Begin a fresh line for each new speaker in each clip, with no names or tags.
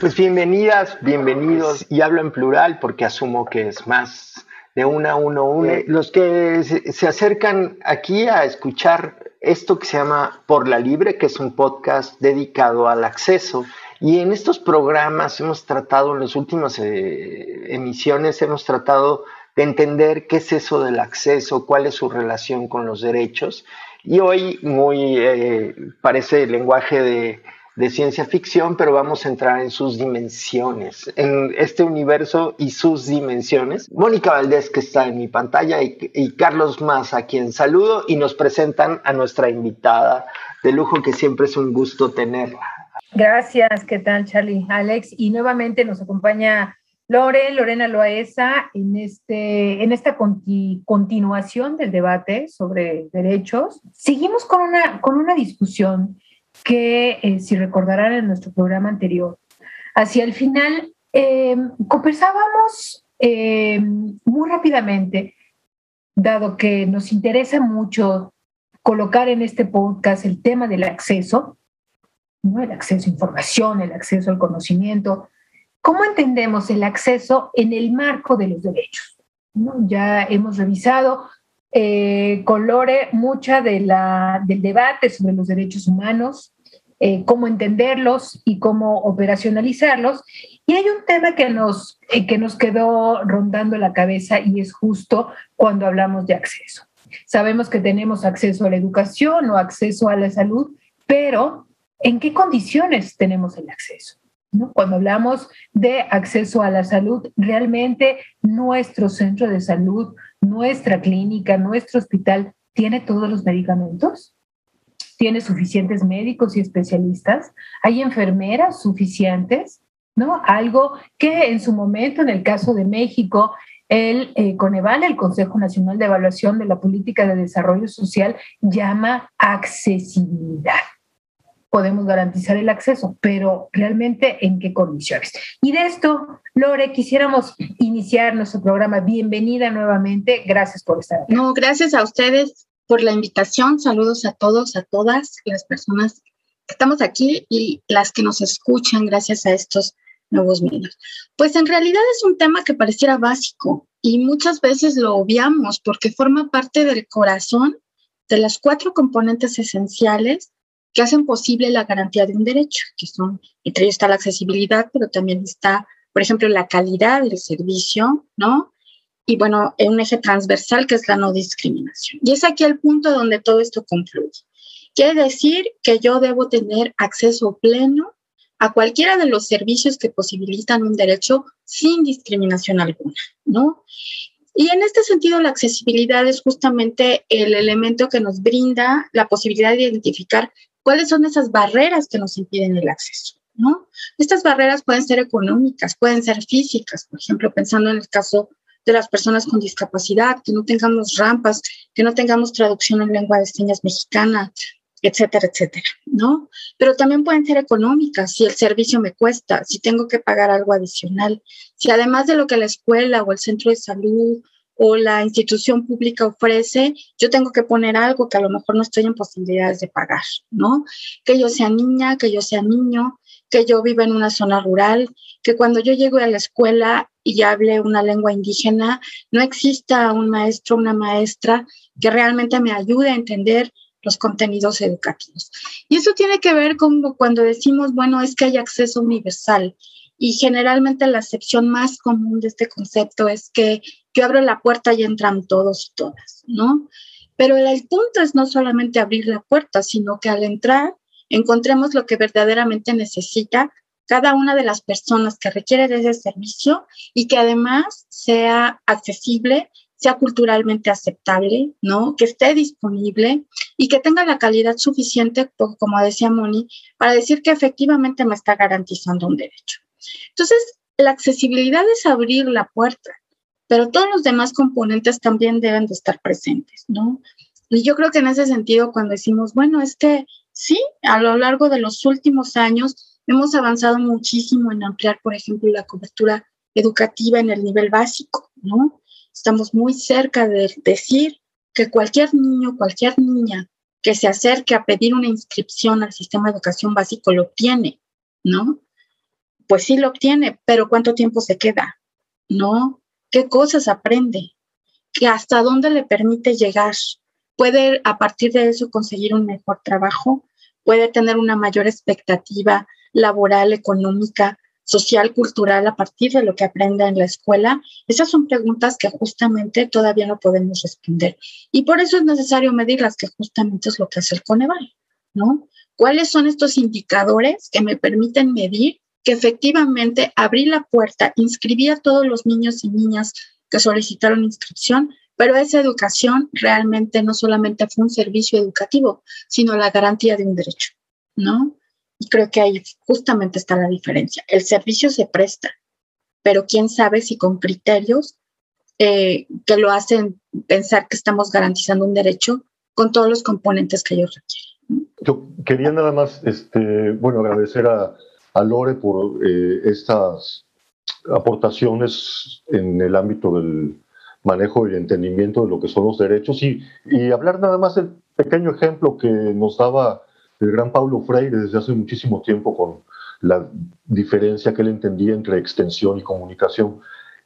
Pues bienvenidas, bienvenidos, y hablo en plural porque asumo que es más de una a uno, uno. Los que se acercan aquí a escuchar esto que se llama Por la Libre, que es un podcast dedicado al acceso. Y en estos programas hemos tratado, en las últimas eh, emisiones, hemos tratado de entender qué es eso del acceso, cuál es su relación con los derechos. Y hoy, muy, eh, parece el lenguaje de de ciencia ficción, pero vamos a entrar en sus dimensiones, en este universo y sus dimensiones. Mónica Valdés, que está en mi pantalla, y, Carlos Más, a quien saludo, y nos presentan a nuestra invitada de lujo, que siempre es un gusto tenerla.
Gracias, ¿qué tal, Charlie? Alex, y nuevamente nos acompaña Lore, Lorena Loaesa, en, este, en esta continuación del debate sobre derechos. Seguimos con una, con una discusión que, eh, si recordarán en nuestro programa anterior, hacia el final eh, conversábamos eh, muy rápidamente, dado que nos interesa mucho colocar en este podcast el tema del acceso, ¿no? el acceso a información, el acceso al conocimiento. ¿Cómo entendemos el acceso en el marco de los derechos? Ya hemos revisado eh, colore mucha de la, del debate sobre los derechos humanos, eh, cómo entenderlos y cómo operacionalizarlos. Y hay un tema que nos, eh, que nos quedó rondando la cabeza y es justo cuando hablamos de acceso. Sabemos que tenemos acceso a la educación o acceso a la salud, pero ¿en qué condiciones tenemos el acceso? Cuando hablamos de acceso a la salud, realmente nuestro centro de salud, nuestra clínica, nuestro hospital, ¿tiene todos los medicamentos? ¿Tiene suficientes médicos y especialistas? ¿Hay enfermeras suficientes? ¿No? Algo que en su momento, en el caso de México, el eh, Coneval, el Consejo Nacional de Evaluación de la Política de Desarrollo Social, llama accesibilidad podemos garantizar el acceso, pero realmente en qué condiciones. Y de esto, Lore, quisiéramos iniciar nuestro programa. Bienvenida nuevamente. Gracias por estar aquí.
No, gracias a ustedes por la invitación. Saludos a todos, a todas las personas que estamos aquí y las que nos escuchan gracias a estos nuevos medios. Pues en realidad es un tema que pareciera básico y muchas veces lo obviamos porque forma parte del corazón de las cuatro componentes esenciales que hacen posible la garantía de un derecho, que son, entre ellos está la accesibilidad, pero también está, por ejemplo, la calidad del servicio, ¿no? Y bueno, un eje transversal que es la no discriminación. Y es aquí el punto donde todo esto concluye. Quiere decir que yo debo tener acceso pleno a cualquiera de los servicios que posibilitan un derecho sin discriminación alguna, ¿no? Y en este sentido, la accesibilidad es justamente el elemento que nos brinda la posibilidad de identificar cuáles son esas barreras que nos impiden el acceso. ¿no? Estas barreras pueden ser económicas, pueden ser físicas, por ejemplo, pensando en el caso de las personas con discapacidad, que no tengamos rampas, que no tengamos traducción en lengua de señas mexicana, etcétera, etcétera, ¿no? Pero también pueden ser económicas, si el servicio me cuesta, si tengo que pagar algo adicional, si además de lo que la escuela o el centro de salud o la institución pública ofrece, yo tengo que poner algo que a lo mejor no estoy en posibilidades de pagar, ¿no? Que yo sea niña, que yo sea niño, que yo viva en una zona rural, que cuando yo llego a la escuela y hable una lengua indígena, no exista un maestro, una maestra que realmente me ayude a entender los contenidos educativos. Y eso tiene que ver con cuando decimos, bueno, es que hay acceso universal. Y generalmente la acepción más común de este concepto es que yo abro la puerta y entran todos y todas, ¿no? Pero el punto es no solamente abrir la puerta, sino que al entrar encontremos lo que verdaderamente necesita cada una de las personas que requiere de ese servicio y que además sea accesible, sea culturalmente aceptable, ¿no? Que esté disponible y que tenga la calidad suficiente, como decía Moni, para decir que efectivamente me está garantizando un derecho. Entonces, la accesibilidad es abrir la puerta, pero todos los demás componentes también deben de estar presentes, ¿no? Y yo creo que en ese sentido, cuando decimos, bueno, es que sí, a lo largo de los últimos años hemos avanzado muchísimo en ampliar, por ejemplo, la cobertura educativa en el nivel básico, ¿no? Estamos muy cerca de decir que cualquier niño, cualquier niña que se acerque a pedir una inscripción al sistema de educación básico lo tiene, ¿no? pues sí lo obtiene, pero ¿cuánto tiempo se queda? ¿No? ¿Qué cosas aprende? ¿Que hasta dónde le permite llegar? ¿Puede a partir de eso conseguir un mejor trabajo? ¿Puede tener una mayor expectativa laboral, económica? social, cultural a partir de lo que aprenda en la escuela? Esas son preguntas que justamente todavía no podemos responder. Y por eso es necesario medirlas, que justamente es lo que hace el Coneval, ¿no? ¿Cuáles son estos indicadores que me permiten medir que efectivamente abrí la puerta, inscribí a todos los niños y niñas que solicitaron inscripción, pero esa educación realmente no solamente fue un servicio educativo, sino la garantía de un derecho, ¿no? Y creo que ahí justamente está la diferencia. El servicio se presta, pero quién sabe si con criterios eh, que lo hacen pensar que estamos garantizando un derecho con todos los componentes que ellos requieren.
Yo quería nada más, este, bueno, agradecer a, Lore por eh, estas aportaciones en el ámbito del manejo y entendimiento de lo que son los derechos y, y hablar nada más del pequeño ejemplo que nos daba el gran Paulo Freire desde hace muchísimo tiempo con la diferencia que él entendía entre extensión y comunicación.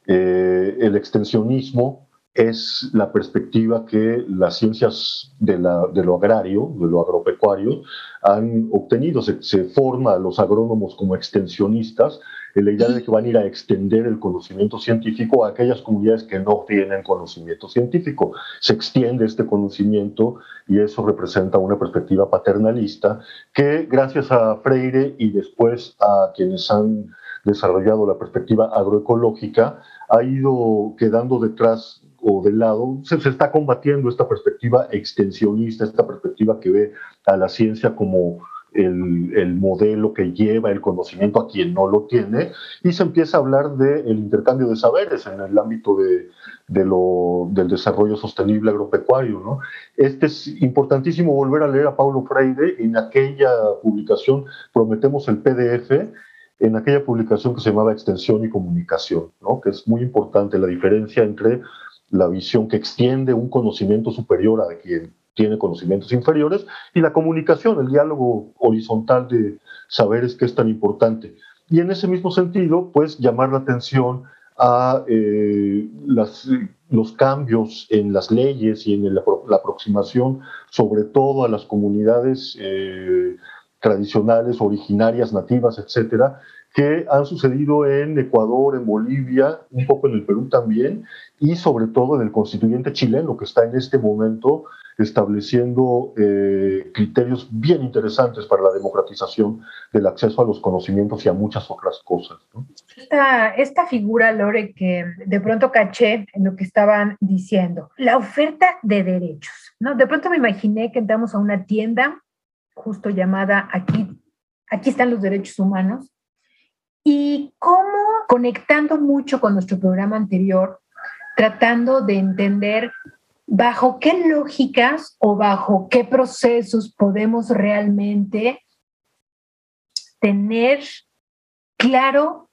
Eh, el extensionismo es la perspectiva que las ciencias de, lo agrario, de lo agropecuario, han obtenido. Se, se forma a los agrónomos como extensionistas la idea de que van a ir a extender el conocimiento científico a aquellas comunidades que no tienen conocimiento científico. Se extiende este conocimiento y eso representa una perspectiva paternalista que gracias a Freire y después a quienes han desarrollado la perspectiva agroecológica ha ido quedando detrás o de lado, se, se, está combatiendo esta perspectiva extensionista, esta perspectiva que ve a la ciencia como el, modelo que lleva el conocimiento a quien no lo tiene y se empieza a hablar del intercambio de saberes en el ámbito de, lo, del desarrollo sostenible agropecuario. ¿no? Este es importantísimo volver a leer a Paulo Freire en aquella publicación, prometemos el PDF, en aquella publicación que se llamaba Extensión y Comunicación, ¿no? que es muy importante la diferencia entre la visión que extiende un conocimiento superior a quien tiene conocimientos inferiores, y la comunicación, el diálogo horizontal de saberes que es tan importante. Y en ese mismo sentido, pues llamar la atención a eh, los cambios en las leyes y en la, aproximación, sobre todo a las comunidades eh, tradicionales, originarias, nativas, etcétera, que han sucedido en Ecuador, en Bolivia, un poco en el Perú también, y sobre todo en el constituyente chileno, que está en este momento estableciendo eh, criterios bien interesantes para la democratización del acceso a los conocimientos y a muchas otras cosas.
Esta, esta figura, Lore, que de pronto caché en lo que estaban diciendo, la oferta de derechos. ¿no? De pronto me imaginé que entramos a una tienda justo llamada aquí, aquí están los derechos humanos, y cómo conectando mucho con nuestro programa anterior, tratando de entender bajo qué lógicas o bajo qué procesos podemos realmente tener claro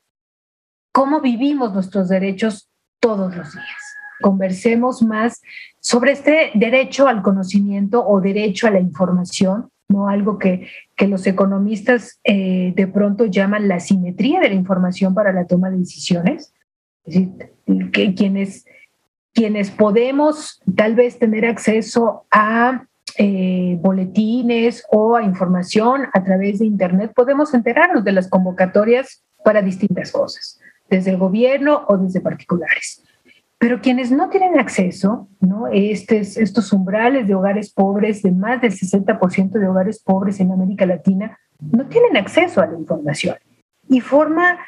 cómo vivimos nuestros derechos todos los días. Conversemos más sobre este derecho al conocimiento o derecho a la información, ¿no? algo que, que los economistas eh, de pronto llaman la simetría de la información para la toma de decisiones. Que quienes quienes podemos tal vez tener acceso a eh, boletines o a información a través de Internet, podemos enterarnos de las convocatorias para distintas cosas, desde el gobierno o desde particulares. Pero quienes no tienen acceso, ¿no? Estes, estos umbrales de hogares pobres, de más del 60% de hogares pobres en América Latina, no tienen acceso a la información y forma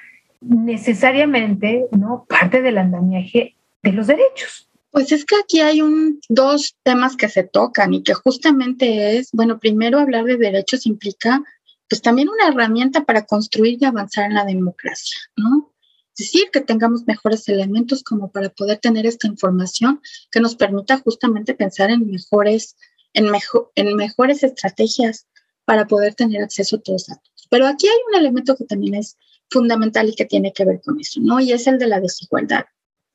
necesariamente ¿no? parte del andamiaje de los derechos.
Pues es que aquí hay un, dos temas que se tocan y que justamente es, bueno, primero hablar de derechos implica pues también una herramienta para construir y avanzar en la democracia, ¿no? Decir, que tengamos mejores elementos como para poder tener esta información que nos permita justamente pensar en mejores, en, mejor, en mejores estrategias para poder tener acceso a todos los datos. Pero aquí hay un elemento que también es fundamental y que tiene que ver con eso, ¿no? Y es el de la desigualdad,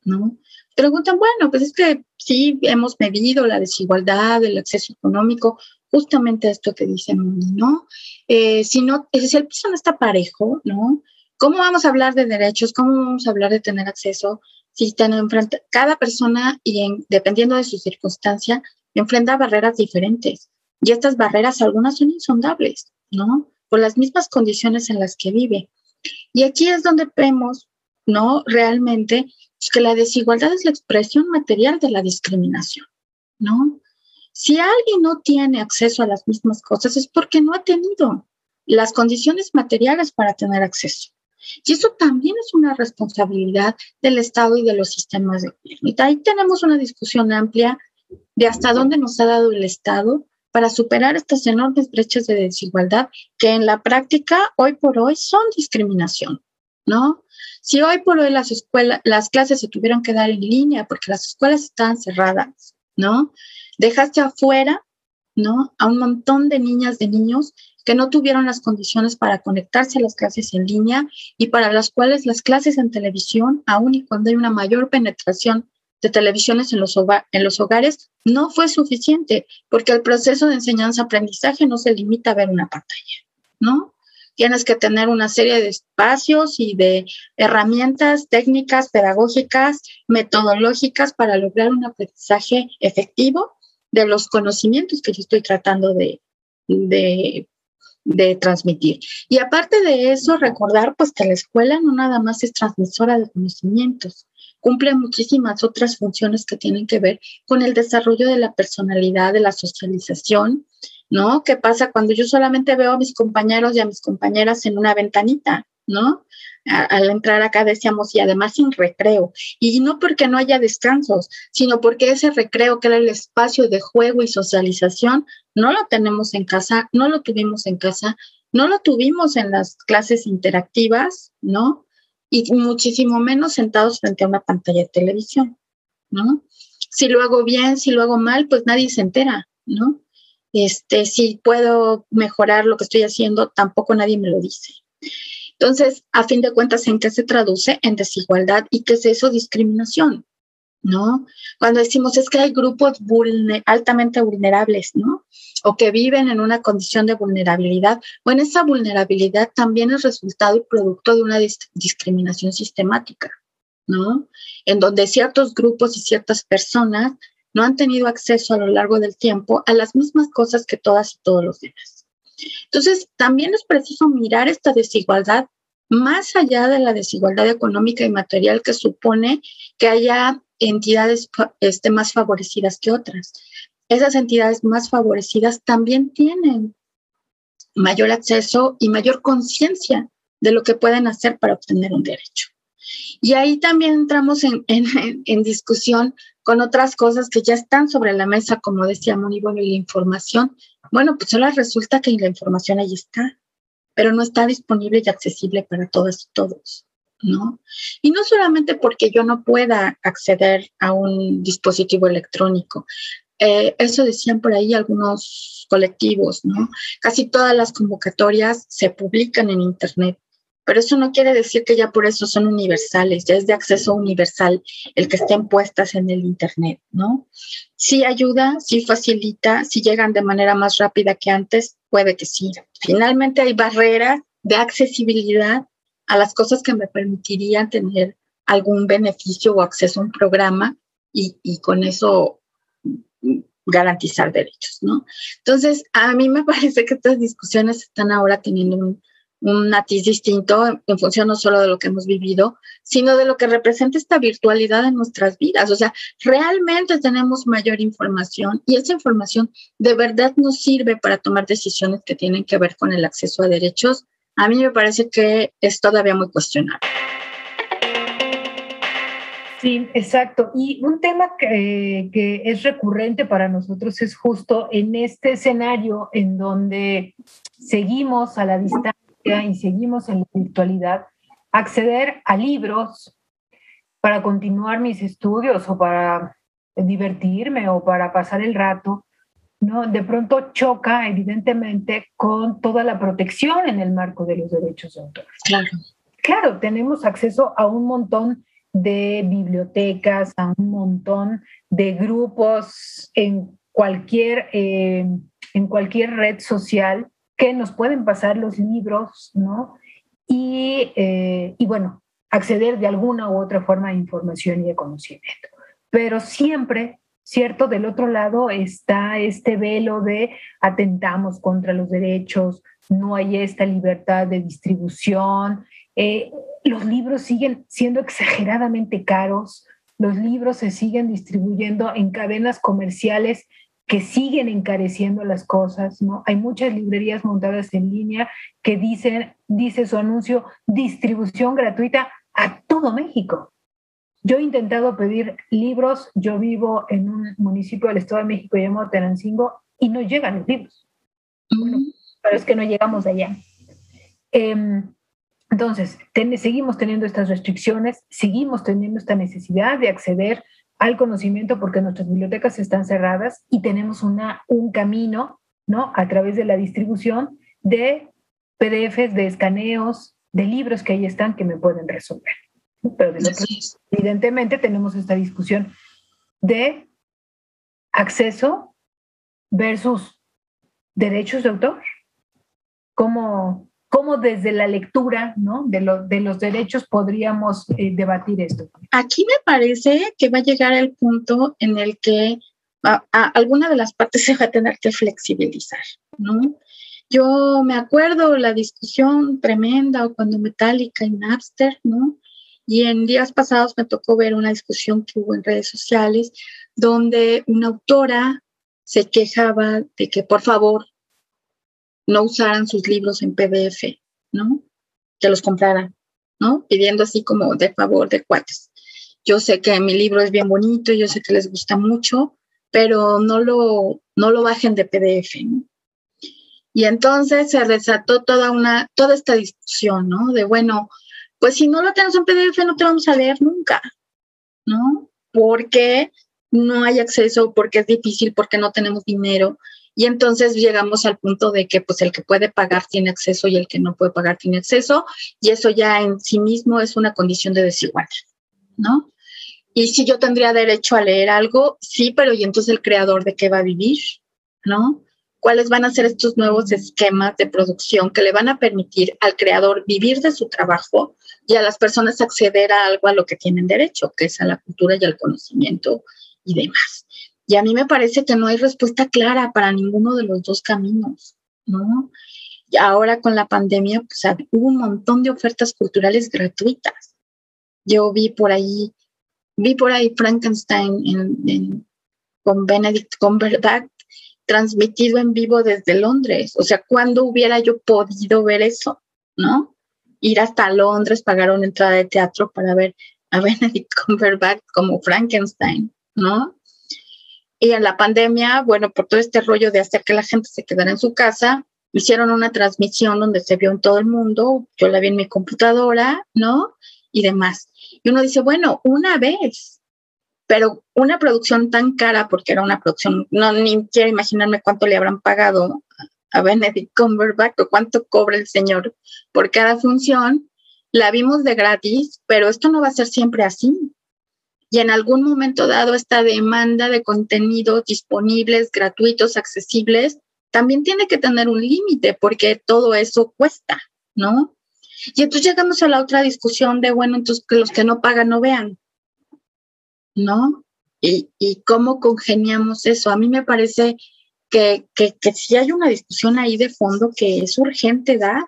¿no? Preguntan, bueno, pues es que sí hemos medido la desigualdad, el acceso económico, justamente esto que dicen, ¿no? Eh, si no, si el piso no está parejo, ¿no? ¿Cómo vamos a hablar de derechos? ¿Cómo vamos a hablar de tener acceso si enfrenta, cada persona y en, dependiendo de su circunstancia enfrenta barreras diferentes? Y estas barreras, algunas son insondables, ¿no? Por las mismas condiciones en las que vive. Y aquí es donde vemos, ¿no? Realmente pues, que la desigualdad es la expresión material de la discriminación, ¿no? Si alguien no tiene acceso a las mismas cosas es porque no ha tenido las condiciones materiales para tener acceso. Y eso también es una responsabilidad del Estado y de los sistemas de gobierno. Y ahí tenemos una discusión amplia de hasta dónde nos ha dado el Estado para superar estas enormes brechas de desigualdad que en la práctica hoy por hoy son discriminación, ¿no? Si hoy por hoy las escuelas, las clases se tuvieron que dar en línea porque las escuelas estaban cerradas, ¿no? Dejaste afuera, ¿no? A un montón de niñas, de niños que no tuvieron las condiciones para conectarse a las clases en línea y para las cuales las clases en televisión, aun y cuando hay una mayor penetración de televisiones en los, hogares no fue suficiente, porque el proceso de enseñanza-aprendizaje no se limita a ver una pantalla, ¿no? Tienes que tener una serie de espacios y de herramientas técnicas, pedagógicas, metodológicas para lograr un aprendizaje efectivo de los conocimientos que yo estoy tratando de, de, de transmitir. Y aparte de eso, recordar pues que la escuela no nada más es transmisora de conocimientos, cumple muchísimas otras funciones que tienen que ver con el desarrollo de la personalidad, de la socialización, ¿no? ¿Qué pasa cuando yo solamente veo a mis compañeros y a mis compañeras en una ventanita, ¿no? al entrar acá decíamos, y además sin recreo. Y no porque no haya descansos, sino porque ese recreo, que era el espacio de juego y socialización, no lo tenemos en casa, no lo tuvimos en casa, no lo tuvimos en las clases interactivas, ¿no? y muchísimo menos sentados frente a una pantalla de televisión, ¿no? Si lo hago bien, si lo hago mal, pues nadie se entera, ¿no? Este, si puedo mejorar lo que estoy haciendo, tampoco nadie me lo dice. Entonces, a fin de cuentas, ¿en qué se traduce? En desigualdad. ¿Y qué es eso? Discriminación. ¿no? Cuando decimos es que hay grupos altamente vulnerables, ¿no? O que viven en una condición de vulnerabilidad, bueno, esa vulnerabilidad también es resultado y producto de una discriminación sistemática, ¿no? En donde ciertos grupos y ciertas personas no han tenido acceso a lo largo del tiempo a las mismas cosas que todas y todos los demás. Entonces, también es preciso mirar esta desigualdad más allá de la desigualdad económica y material que supone que haya entidades este, más favorecidas que otras. Esas entidades más favorecidas también tienen mayor acceso y mayor conciencia de lo que pueden hacer para obtener un derecho. Y ahí también entramos en, en, discusión con otras cosas que ya están sobre la mesa, como decía Moni, bueno, y la información. Bueno, pues solo resulta que la información ahí está, pero no está disponible y accesible para todas y todos. ¿no? Y no solamente porque yo no pueda acceder a un dispositivo electrónico. Eh, eso decían por ahí algunos colectivos, ¿no? Casi todas las convocatorias se publican en Internet, pero eso no quiere decir que ya por eso son universales, ya es de acceso universal el que estén puestas en el Internet, ¿no? Sí ayuda, sí facilita, si llegan de manera más rápida que antes, puede que sí. Finalmente hay barreras de accesibilidad a las cosas que me permitirían tener algún beneficio o acceso a un programa y, con eso garantizar derechos, ¿no? Entonces, a mí me parece que estas discusiones están ahora teniendo un, un matiz distinto en función no solo de lo que hemos vivido, sino de lo que representa esta virtualidad en nuestras vidas. O sea, realmente tenemos mayor información y esa información de verdad nos sirve para tomar decisiones que tienen que ver con el acceso a derechos a mí me parece que es todavía muy cuestionable.
Sí, exacto. Y un tema que, que, es recurrente para nosotros es justo en este escenario en donde seguimos a la distancia y seguimos en la virtualidad, acceder a libros para continuar mis estudios o para divertirme o para pasar el rato, ¿no? De pronto choca evidentemente con toda la protección en el marco de los derechos de autor.
Claro.
Claro, tenemos acceso a un montón de bibliotecas, a un montón de grupos en cualquier, eh, en cualquier red social que nos pueden pasar los libros, ¿no? y, eh, y bueno, acceder de alguna u otra forma a información y a conocimiento. Pero siempre, ¿cierto? Del otro lado está este velo de atentamos contra los derechos, no hay esta libertad de distribución, eh, los libros siguen siendo exageradamente caros, los libros se siguen distribuyendo en cadenas comerciales que siguen encareciendo las cosas, ¿no? Hay muchas librerías montadas en línea que dicen, dice su anuncio, distribución gratuita a todo México. Yo he intentado pedir libros, yo vivo en un municipio del Estado de México llamado Tenancingo y no llegan los libros. Bueno, pero es que no llegamos allá. Em, entonces, seguimos teniendo estas restricciones, seguimos teniendo esta necesidad de acceder al conocimiento porque nuestras bibliotecas están cerradas y tenemos una, un camino, ¿no? A través de la distribución de PDFs, de escaneos, de libros que ahí están que me pueden resolver. Pero evidentemente tenemos esta discusión de acceso versus derechos de autor. ¿Cómo, ¿Cómo desde la lectura ¿no? de, de los derechos podríamos eh, debatir esto?
Aquí me parece que va a llegar el punto en el que alguna de las partes se va a tener que flexibilizar. ¿no? Yo me acuerdo la discusión tremenda cuando Metallica y Napster, ¿no? Y en días pasados me tocó ver una discusión que hubo en redes sociales donde una autora se quejaba de que por favor no usaran sus libros en PDF, ¿no? Que los compraran, ¿no? Pidiendo así como de favor de cuates. Yo sé que mi libro es bien bonito, yo sé que les gusta mucho, pero no lo, no lo bajen de PDF, ¿no? Y entonces se desató toda una, toda esta discusión, ¿no? De bueno, pues si no lo tenemos en PDF no te vamos a leer nunca, ¿no? Porque no hay acceso, porque es difícil, porque no tenemos dinero. Y entonces llegamos al punto de que pues el que puede pagar tiene acceso y el que no puede pagar tiene acceso, y eso ya en sí mismo es una condición de desigualdad, ¿no? Y si yo tendría derecho a leer algo, sí, pero ¿y entonces el creador de qué va a vivir? ¿No? ¿Cuáles van a ser estos nuevos esquemas de producción que le van a permitir al creador vivir de su trabajo y a las personas acceder a algo a lo que tienen derecho, que es a la cultura y al conocimiento y demás? Y a mí me parece que no hay respuesta clara para ninguno de los dos caminos, ¿no? Y ahora con la pandemia, hubo un montón de ofertas culturales gratuitas. Yo vi por ahí, vi por ahí Frankenstein con Benedict Cumberbatch transmitido en vivo desde Londres. O sea, ¿cuándo hubiera yo podido ver eso? ¿No? Ir hasta Londres, pagar una entrada de teatro para ver a Benedict Cumberbatch como Frankenstein, ¿no? Y en la pandemia, bueno, por todo este rollo de hacer que la gente se quedara en su casa, hicieron una transmisión donde se vio en todo el mundo, yo la vi en mi computadora, ¿no? Y demás. Y uno dice, bueno, una vez, pero una producción tan cara, porque era una producción, no ni quiero imaginarme cuánto le habrán pagado a Benedict Cumberbatch o cuánto cobra el señor por cada función, la vimos de gratis, pero esto no va a ser siempre así y en algún momento dado esta demanda de contenidos disponibles, gratuitos, accesibles, también tiene que tener un límite porque todo eso cuesta, ¿no? Y entonces llegamos a la otra discusión de, bueno, entonces que los que no pagan no vean, ¿no? Y, y cómo congeniamos eso. A mí me parece que, que, que sí hay una discusión ahí de fondo que es urgente dar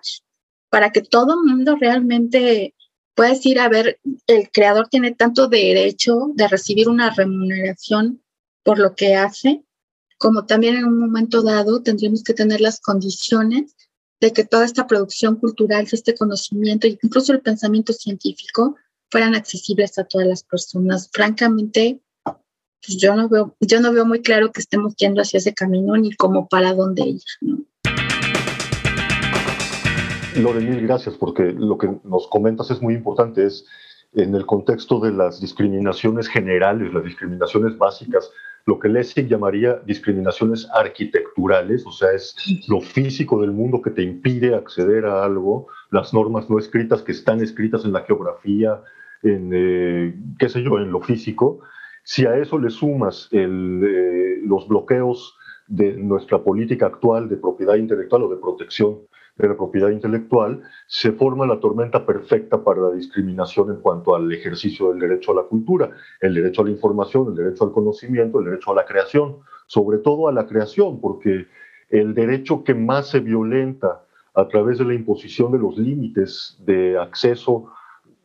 para que todo el mundo realmente puedes ir a ver, el creador tiene tanto derecho de recibir una remuneración por lo que hace, como también en un momento dado tendríamos que tener las condiciones de que toda esta producción cultural, este conocimiento incluso el pensamiento científico fueran accesibles a todas las personas. Francamente, pues yo no veo, yo no veo muy claro que estemos yendo hacia ese camino ni como para dónde ir. ¿no?
Lore, mil gracias, porque lo que nos comentas es muy importante, es en el contexto de las discriminaciones generales, las discriminaciones básicas, lo que Lessig llamaría discriminaciones arquitecturales, o sea, es lo físico del mundo que te impide acceder a algo, las normas no escritas que están escritas en la geografía, en, eh, qué sé yo, en lo físico. Si a eso le sumas el, eh, los bloqueos de nuestra política actual de propiedad intelectual o de protección de la propiedad intelectual, se forma la tormenta perfecta para la discriminación en cuanto al ejercicio del derecho a la cultura, el derecho a la información, el derecho al conocimiento, el derecho a la creación, sobre todo a la creación, porque el derecho que más se violenta a través de la imposición de los límites de acceso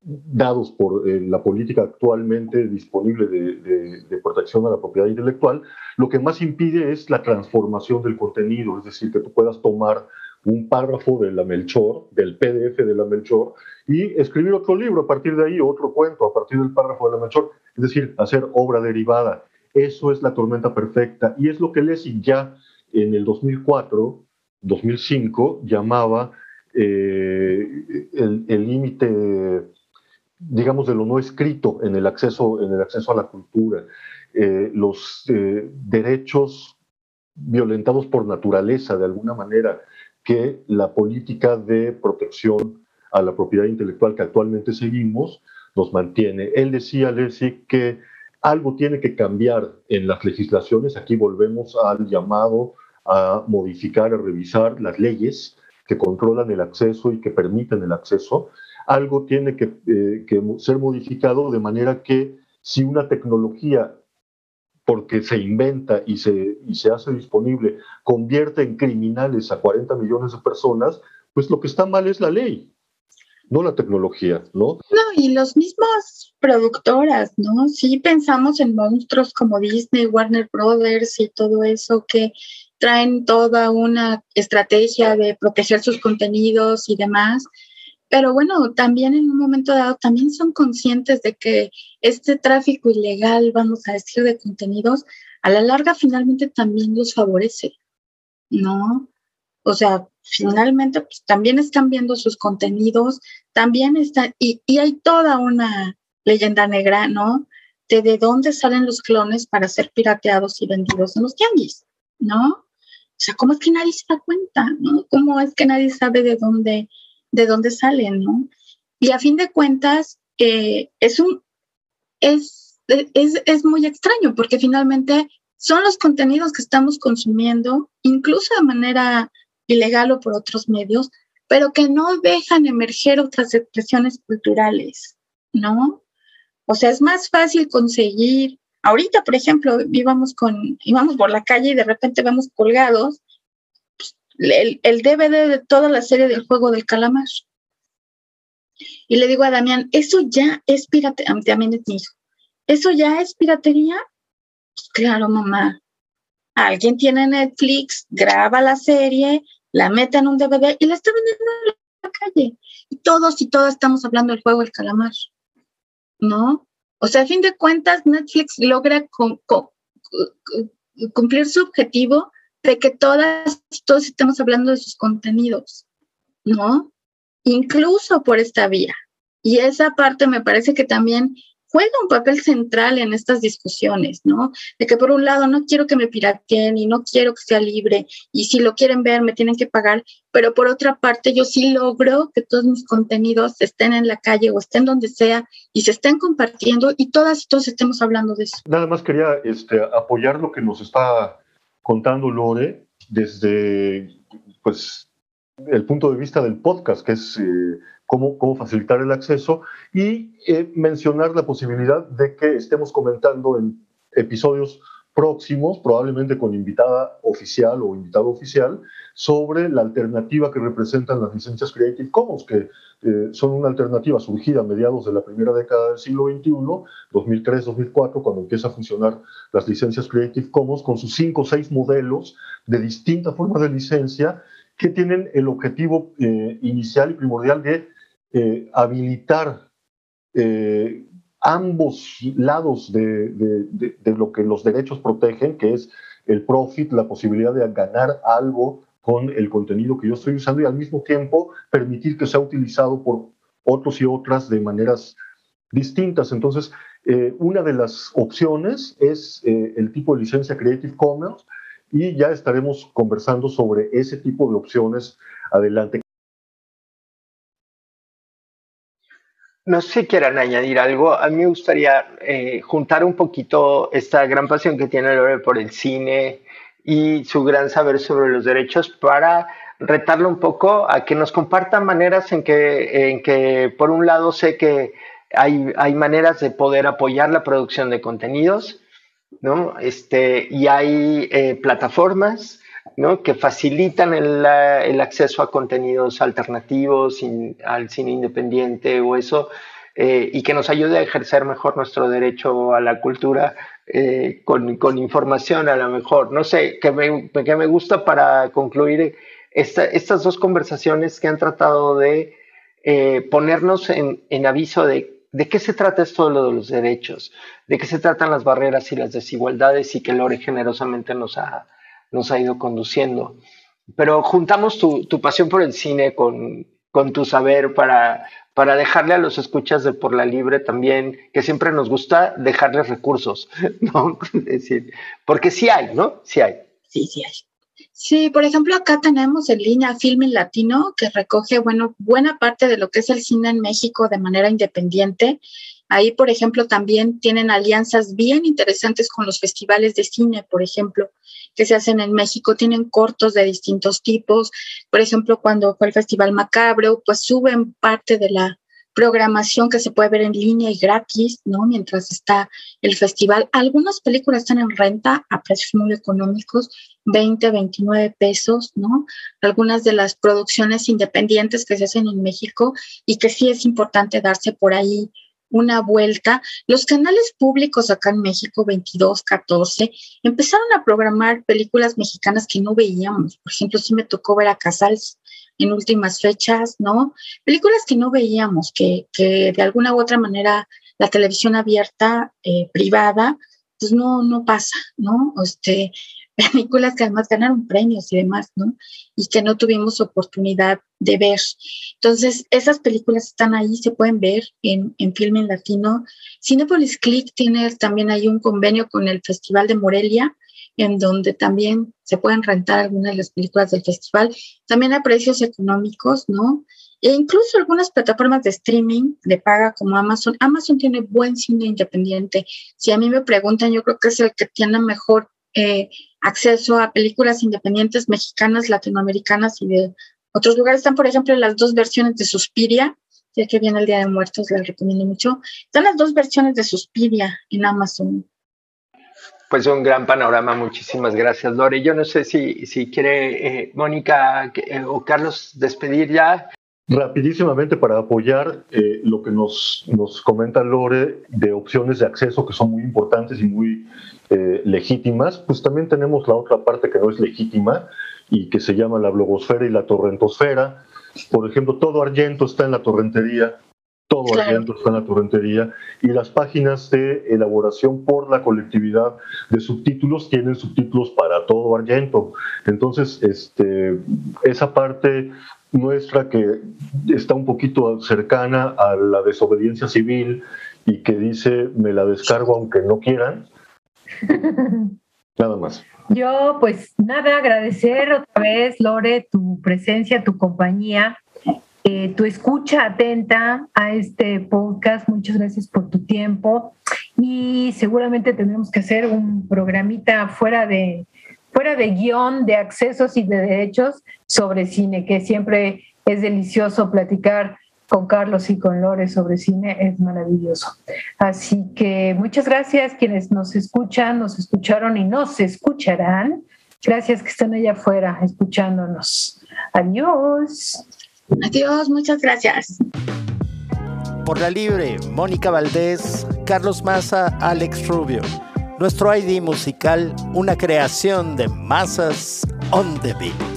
dados por eh, la política actualmente disponible de, protección a la propiedad intelectual, lo que más impide es la transformación del contenido, es decir, que tú puedas tomar un párrafo de la Melchor, del PDF de la Melchor, y escribir otro libro a partir de ahí, otro cuento a partir del párrafo de la Melchor, es decir, hacer obra derivada. Eso es la tormenta perfecta y es lo que Lessing ya en el 2004, 2005 llamaba eh, el límite digamos, de lo no escrito en el acceso, en el acceso a la cultura, eh, los eh, derechos violentados por naturaleza, de alguna manera, que la política de protección a la propiedad intelectual que actualmente seguimos nos mantiene. Él decía, Leslie, que algo tiene que cambiar en las legislaciones. Aquí volvemos al llamado a modificar, a revisar las leyes que controlan el acceso y que permiten el acceso algo tiene eh, que, ser modificado de manera que si una tecnología, porque se inventa y se, y se hace disponible, convierte en criminales a 40 millones de personas, pues lo que está mal es la ley, no la tecnología, ¿no?
No, y los mismos productoras, ¿no? Sí pensamos en monstruos como Disney, Warner Brothers y todo eso que traen toda una estrategia de proteger sus contenidos y demás, pero bueno, también en un momento dado también son conscientes de que este tráfico ilegal, vamos a decir, de contenidos, a la larga finalmente también los favorece, ¿no? O sea, finalmente pues, también están viendo sus contenidos, también está, y, y hay toda una leyenda negra, ¿no? De de dónde salen los clones para ser pirateados y vendidos en los tianguis, ¿no? O sea, ¿cómo es que nadie se da cuenta, ¿no? ¿Cómo es que nadie sabe de dónde de dónde salen, ¿no? Y a fin de cuentas, eh, es un, es, es, es muy extraño porque finalmente son los contenidos que estamos consumiendo, incluso de manera ilegal o por otros medios, pero que no dejan emerger otras expresiones culturales, ¿no? O sea, es más fácil conseguir, ahorita, por ejemplo, íbamos, con, íbamos por la calle y de repente vemos colgados el, el, DVD de toda la serie del juego del calamar. Y le digo a Damián, eso ya es piratería, hijo, ¿eso ya es piratería? Pues claro, mamá. Alguien tiene Netflix, graba la serie, la mete en un DVD y la está vendiendo en la calle. Y todos y todas estamos hablando del juego del calamar, ¿no? O sea, a fin de cuentas, Netflix logra cumplir su objetivo de que todas todos estamos hablando de sus contenidos, ¿no? Incluso por esta vía. Y esa parte me parece que también juega un papel central en estas discusiones, ¿no? De que por un lado no quiero que me pirateen y no quiero que sea libre y si lo quieren ver me tienen que pagar, pero por otra parte yo sí logro que todos mis contenidos estén en la calle o estén donde sea y se estén compartiendo y todas y todos estemos hablando de eso.
Nada más quería este, apoyar lo que nos está contando Lore desde pues, el punto de vista del podcast, que es eh, cómo, cómo, facilitar el acceso, y eh, mencionar la posibilidad de que estemos comentando en episodios próximos, probablemente con invitada oficial o invitado oficial, sobre la alternativa que representan las licencias Creative Commons, que eh, son una alternativa surgida a mediados de la primera década del siglo XXI, 2003-2004, cuando empieza a funcionar las licencias Creative Commons, con sus cinco o seis modelos de distintas formas de licencia que tienen el objetivo eh, inicial y primordial de eh, habilitar ambos lados de, de, lo que los derechos protegen, que es el profit, la posibilidad de ganar algo con el contenido que yo estoy usando y al mismo tiempo permitir que sea utilizado por otros y otras de maneras distintas. Entonces, eh, una de las opciones es eh, el tipo de licencia Creative Commons y ya estaremos conversando sobre ese tipo de opciones adelante.
No sé si quieran añadir algo. A mí me gustaría eh, juntar un poquito esta gran pasión que tiene Lore por el cine y su gran saber sobre los derechos para retarlo un poco a que nos compartan maneras en que, en que por un lado sé que hay, hay maneras de poder apoyar la producción de contenidos, ¿no? Este, y hay eh, plataformas que facilitan el, acceso a contenidos alternativos al cine independiente o eso, eh, y que nos ayude a ejercer mejor nuestro derecho a la cultura eh, con, información a lo mejor. No sé, que me, que me gusta para concluir esta, estas dos conversaciones que han tratado de ponernos en, aviso de ¿De qué se trata esto de los derechos? ¿De qué se tratan las barreras y las desigualdades y que Lore generosamente nos ha, nos ha ido conduciendo? Pero juntamos tu, pasión por el cine con, con tu saber para, para dejarle a los escuchas de Por la Libre también, que siempre nos gusta dejarles recursos, ¿no? Decir, porque sí hay, ¿no? Sí hay.
Sí, sí hay. Sí, por ejemplo, acá tenemos en línea Filming Latino, que recoge, bueno, buena parte de lo que es el cine en México de manera independiente. Ahí, por ejemplo, también tienen alianzas bien interesantes con los festivales de cine, por ejemplo, que se hacen en México. Tienen cortos de distintos tipos. Por ejemplo, cuando fue el Festival Macabro, pues suben parte de la programación que se puede ver en línea y gratis, ¿no? Mientras está el festival. Algunas películas están en renta a precios muy económicos, 20, 29 pesos, ¿no? Algunas de las producciones independientes que se hacen en México y que sí es importante darse por ahí una vuelta. Los canales públicos acá en México, 22, 14, empezaron a programar películas mexicanas que no veíamos. Por ejemplo, sí me tocó ver a Casals en últimas fechas, ¿no? Películas que no veíamos, que, que de alguna u otra manera la televisión abierta, eh, privada, pues no, no pasa, ¿no? Este, películas que además ganaron premios y demás, ¿no? Y que no tuvimos oportunidad de ver. Entonces, esas películas están ahí, se pueden ver en, en Filme en Latino. Cinepolis Click tiene también ahí un convenio con el Festival de Morelia, en donde también se pueden rentar algunas de las películas del festival, también a precios económicos, ¿no? E incluso algunas plataformas de streaming de paga como Amazon. Amazon tiene buen cine independiente. Si a mí me preguntan, yo creo que es el que tiene mejor eh, acceso a películas independientes mexicanas, latinoamericanas y de otros lugares. Están, por ejemplo, las dos versiones de Suspiria, ya que viene el Día de Muertos, les recomiendo mucho. Están las dos versiones de Suspiria en Amazon.
Pues un gran panorama, muchísimas gracias, Lore. Yo no sé si, si quiere eh, Mónica eh, o Carlos despedir ya.
Rapidísimamente para apoyar eh, lo que nos, nos comenta Lore de opciones de acceso que son muy importantes y muy legítimas, pues también tenemos la otra parte que no es legítima y que se llama la blogosfera y la torrentosfera. Por ejemplo, todo Argento está en la torrentería, todo claro. está en la torrentería y las páginas de elaboración por la colectividad de subtítulos tienen subtítulos para todo Argento. Entonces, este, esa parte nuestra que está un poquito cercana a la desobediencia civil y que dice me la descargo aunque no quieran. Nada más.
Yo, pues nada, agradecer otra vez, Lore, tu presencia, tu compañía. Eh, tu escucha atenta a este podcast. Muchas gracias por tu tiempo y seguramente tendremos que hacer un programita fuera de, fuera de guion de accesos y de derechos sobre cine, que siempre es delicioso platicar con Carlos y con Lore sobre cine, es maravilloso. Así que muchas gracias quienes nos escuchan, nos escucharon y nos escucharán. Gracias que están allá afuera escuchándonos. Adiós.
Adiós, muchas gracias.
Por la libre, Mónica Valdés, Carlos Maza, Alex Rubio. Nuestro ID musical, una creación de Masas on the Beat.